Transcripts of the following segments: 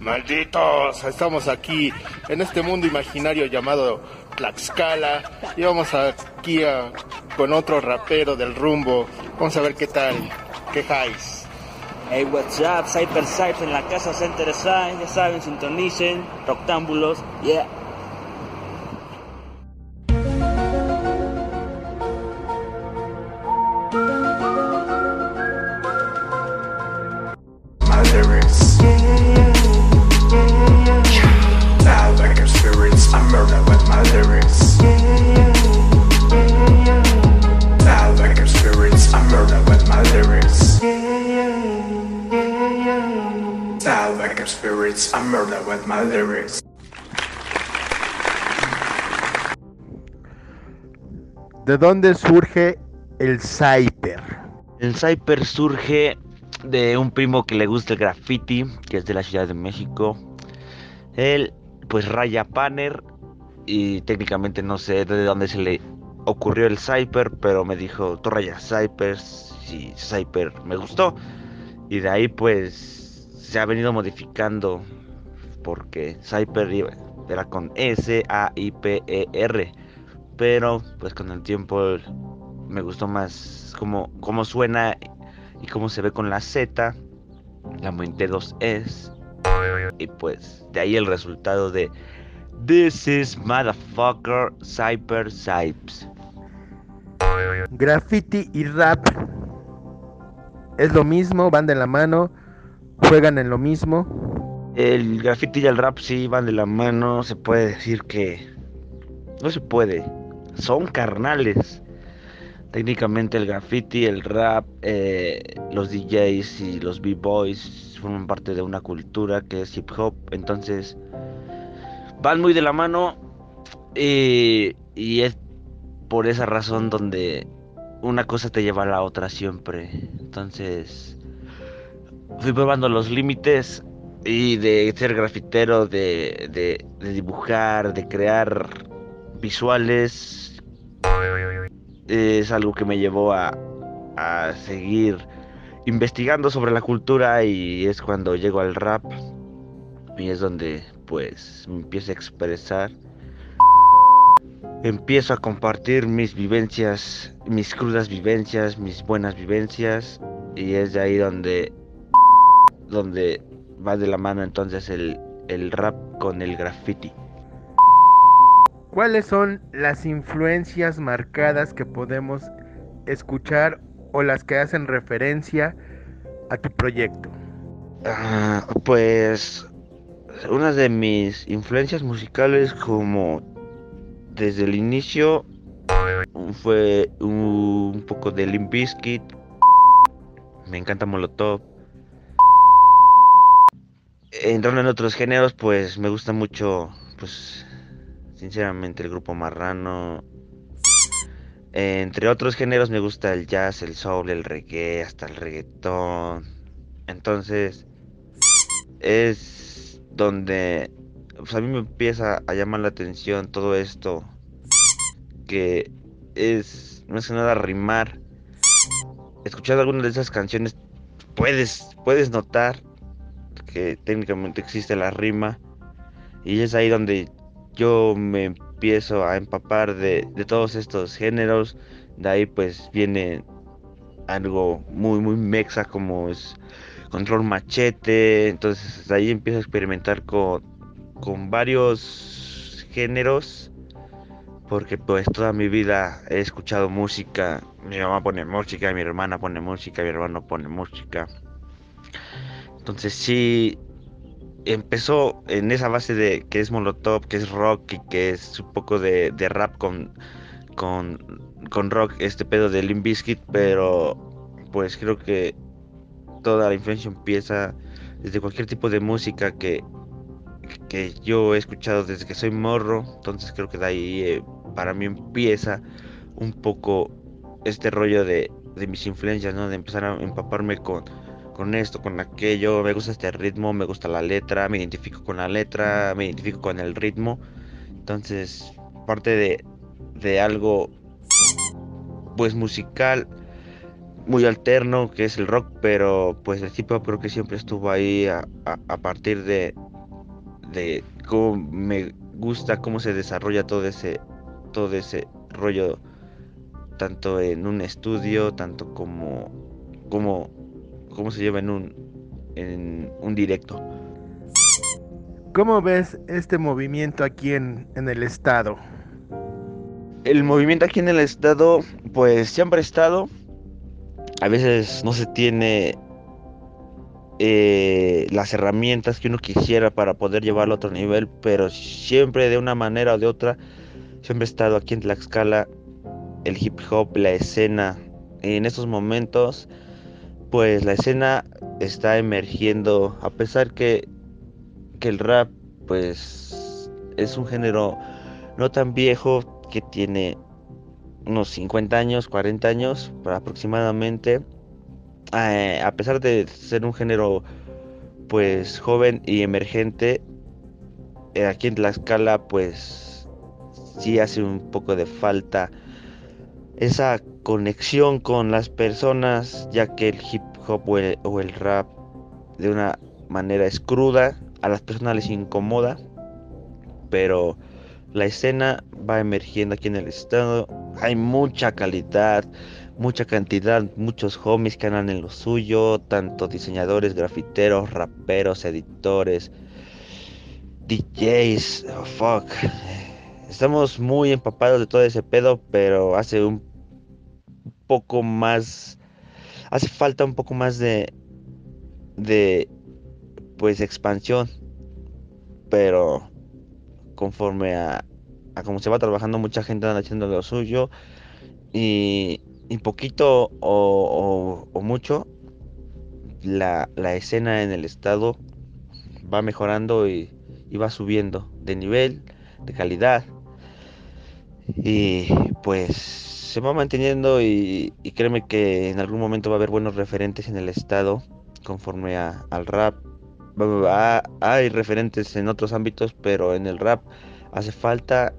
Malditos, estamos aquí en este mundo imaginario llamado Tlaxcala y vamos aquí a, con otro rapero del rumbo. Vamos a ver qué tal, qué highs. Hey, what's up? Cyper Cypher en la casa Center Side, ya saben, sintonicen, rectángulos, yeah. Murder with my lyrics. ¿De dónde surge el Cyper? El Cyper surge de un primo que le gusta el graffiti, que es de la Ciudad de México. Él, pues, raya Panner y técnicamente no sé de dónde se le ocurrió el Cyper, pero me dijo, tú rayas Cypers y Cyper me gustó. Y de ahí, pues, se ha venido modificando porque Cyper era con S-A-I-P-E-R. Pero, pues, con el tiempo me gustó más cómo, cómo suena y cómo se ve con la Z, la aumenté dos es y pues de ahí el resultado de This is motherfucker Cyper Cypes. Graffiti y rap es lo mismo, van de la mano, juegan en lo mismo. El graffiti y el rap sí van de la mano, se puede decir que no se puede, son carnales. Técnicamente el graffiti, el rap, eh, los DJs y los b-boys forman parte de una cultura que es hip hop, entonces van muy de la mano y, y es por esa razón donde una cosa te lleva a la otra siempre. Entonces fui probando los límites y de ser grafitero, de, de- dibujar, de crear visuales, es algo que me llevó a, a seguir investigando sobre la cultura y es cuando llego al rap y es donde pues me empiezo a expresar. Empiezo a compartir mis vivencias, mis crudas vivencias, mis buenas vivencias y es de ahí donde donde va de la mano entonces el, el rap con el graffiti. ¿Cuáles son las influencias marcadas que podemos escuchar o las que hacen referencia a tu proyecto? Ah, pues una de mis influencias musicales como desde el inicio fue un, un poco de Limp Bizkit. Me encanta Molotov. Entrando en otros géneros, pues me gusta mucho, pues sinceramente el grupo Marrano. Entre otros géneros me gusta el jazz, el soul, el reggae, hasta el reggaetón. Entonces, es donde pues a mí me empieza a llamar la atención todo esto que es más que nada rimar escuchando algunas de esas canciones puedes puedes notar que técnicamente existe la rima y es ahí donde yo me empiezo a empapar de, de todos estos géneros. De ahí pues viene algo muy muy mexa como es control machete. Entonces ahí empiezo a experimentar con con varios géneros porque pues toda mi vida he escuchado música. Mi mamá pone música mi hermana pone música mi hermano pone música entonces sí empezó en esa base de que es molotov que es rock y que es un poco de, de rap con con con rock este pedo de Limp Bizkit pero pues creo que toda la influencia empieza desde cualquier tipo de música que, que yo he escuchado desde que soy morro. Entonces creo que de ahí eh, para mí empieza un poco este rollo de, de mis influencias, ¿no? De empezar a empaparme con, con esto, con aquello. Me gusta este ritmo, me gusta la letra, me identifico con la letra, me identifico con el ritmo. Entonces, parte de, de algo pues musical muy alterno que es el rock pero pues el hip hop creo que siempre estuvo ahí a, a- partir de, de cómo me gusta cómo se desarrolla todo ese todo ese rollo tanto en un estudio tanto como como cómo se lleva en un en un directo ¿Cómo ves este movimiento aquí en, en el estado? el movimiento aquí en el estado pues siempre ha estado a veces no se tiene eh, las herramientas que uno quisiera para poder llevarlo a otro nivel, pero siempre de una manera o de otra, siempre he estado aquí en Tlaxcala, el hip hop, la escena. En estos momentos, pues la escena está emergiendo, a pesar que, que el rap, pues es un género no tan viejo, que tiene unos 50 años, 40 años aproximadamente eh, a pesar de ser un género pues joven y emergente, eh, aquí en Tlaxcala pues sí hace un poco de falta esa conexión con las personas, ya que el hip hop o el, o el rap de una manera es cruda, a las personas les incomoda, pero la escena va emergiendo aquí en el estado, hay mucha calidad, mucha cantidad, muchos homies que andan en lo suyo, tanto diseñadores, grafiteros, raperos, editores, DJs, oh, fuck. Estamos muy empapados de todo ese pedo, pero hace un poco más, hace falta un poco más de, de, pues, expansión, pero conforme a, a cómo se va trabajando, mucha gente anda haciendo lo suyo y y poquito o, mucho, la, escena en el estado va mejorando y, va subiendo de nivel, de calidad. Y pues se va manteniendo y, créeme que en algún momento va a haber buenos referentes en el estado conforme al rap. hay referentes en otros ámbitos, pero en el rap hace falta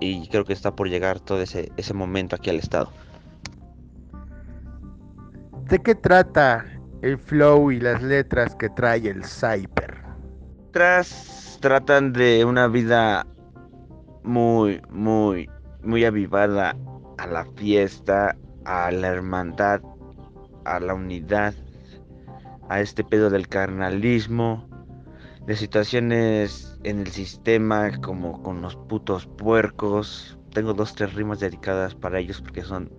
y creo que está por llegar todo ese, ese momento aquí al estado. ¿De qué trata el flow y las letras que trae el Cyper? Tras tratan de una vida muy, muy, muy avivada a la fiesta, a la hermandad, a la unidad, a este pedo del carnalismo, de situaciones en el sistema como con los putos puercos. Tengo dos, tres rimas dedicadas para ellos porque son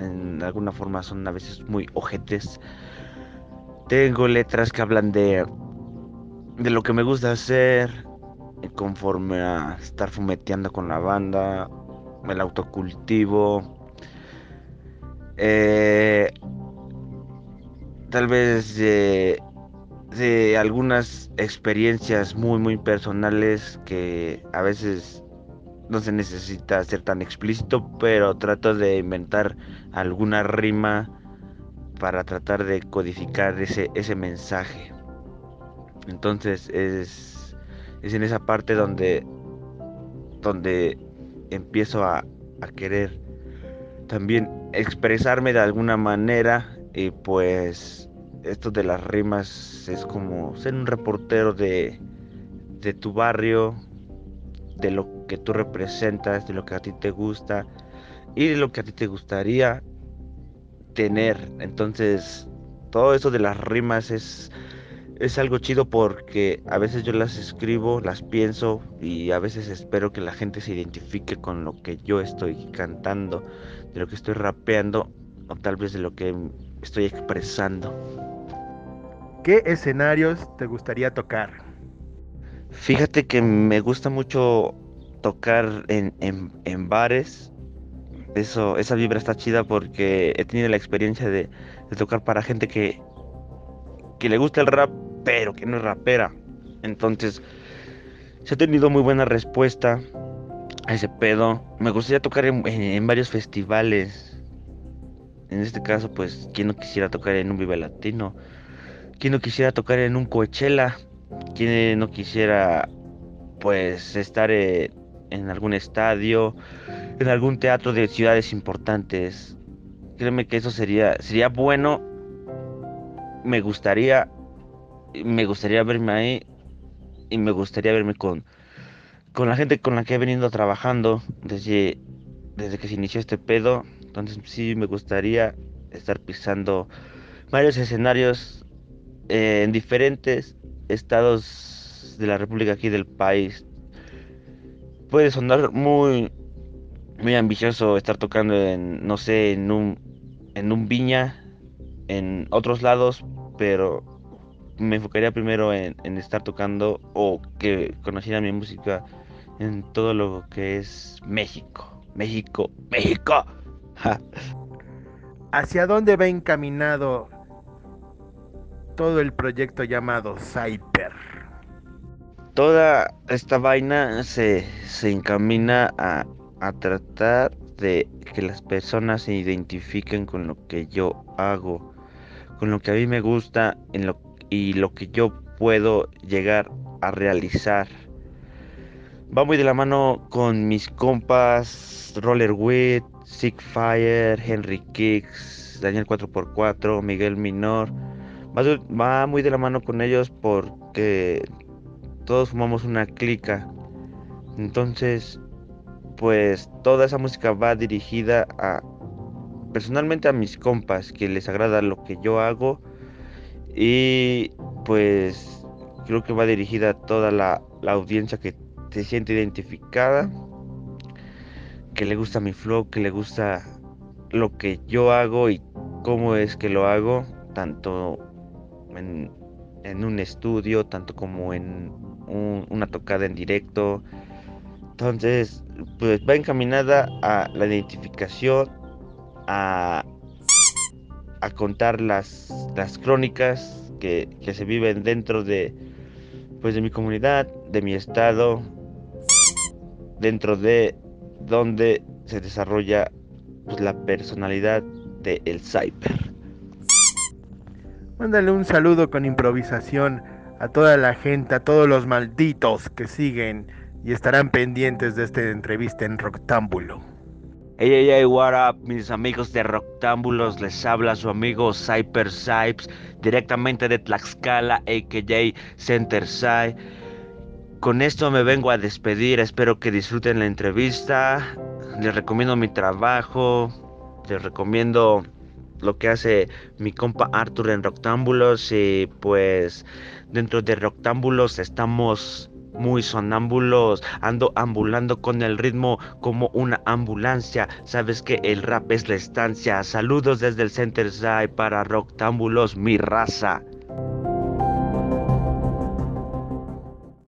en alguna forma son a veces muy ojetes. Tengo letras que hablan de de lo que me gusta hacer conforme a estar fumeteando con la banda, el autocultivo, eh, tal vez de, de algunas experiencias muy muy personales que a veces no se necesita ser tan explícito, pero trato de inventar alguna rima para tratar de codificar ese, ese mensaje. Entonces es, es en esa parte donde, donde empiezo a, a querer también expresarme de alguna manera y pues esto de las rimas es como ser un reportero de, de tu barrio, de lo que tú representas, de lo que a ti te gusta y de lo que a ti te gustaría tener. Entonces, todo eso de las rimas es, es algo chido porque a veces yo las escribo, las pienso y a veces espero que la gente se identifique con lo que yo estoy cantando, de lo que estoy rapeando o tal vez de lo que estoy expresando. ¿Qué escenarios te gustaría tocar? Fíjate que me gusta mucho tocar en, en, bares. Eso, esa vibra está chida porque he tenido la experiencia de, tocar para gente que, que le gusta el rap, pero que no es rapera. Entonces, se ha tenido muy buena respuesta a ese pedo. Me gustaría tocar en, varios festivales. En este caso, pues, ¿quién no quisiera tocar en un Vive Latino? ¿Quién no quisiera tocar en un Coachella? ¿Quién no quisiera pues estar en, algún estadio, en algún teatro de ciudades importantes? Créeme que eso sería sería bueno. Me gustaría me gustaría verme ahí y me gustaría verme con, con la gente con la que he venido trabajando desde, desde que se inició este pedo. Entonces sí me gustaría estar pisando varios escenarios eh, en diferentes estados de la República aquí del país. Puede sonar muy muy ambicioso estar tocando en no sé, en un en un viña en otros lados, pero me enfocaría primero en, en estar tocando o que conociera mi música en todo lo que es México. México, México. ¿Hacia dónde va encaminado todo el proyecto llamado Cyper? Toda esta vaina se, se encamina a, a tratar de que las personas se identifiquen con lo que yo hago, con lo que a mí me gusta en lo, y lo que yo puedo llegar a realizar. Va muy de la mano con mis compas Roller Wit, Sick Fire, Henry Kicks, Daniel 4x4, Miguel Minor. Va, va muy de la mano con ellos porque todos formamos una clica. Entonces, pues toda esa música va dirigida a personalmente a mis compas que les agrada lo que yo hago y pues creo que va dirigida a toda la, audiencia que se siente identificada que le gusta mi flow que le gusta lo que yo hago y cómo es que lo hago tanto en, en un estudio tanto como en un, una tocada en directo. Entonces, pues va encaminada a la identificación, a, a contar las, las crónicas que, que, se viven dentro de, pues de mi comunidad, de mi estado, dentro de donde se desarrolla pues, la personalidad de el cyber. Mándale un saludo con improvisación a toda la gente, a todos los malditos que siguen y estarán pendientes de esta entrevista en Roctámbulo. Hey, hey, hey, what up, mis amigos de Roctámbulos, les habla su amigo Cyper Sipes, directamente de Tlaxcala, a.k.a. Center Side. Con esto me vengo a despedir, espero que disfruten la entrevista, les recomiendo mi trabajo, les recomiendo lo que hace mi compa Arthur en Roctámbulos y pues dentro de Roctámbulos estamos muy sonámbulos, ando ambulando con el ritmo como una ambulancia. Sabes que el rap es la estancia. Saludos desde el Center Side para Roctámbulos, mi raza.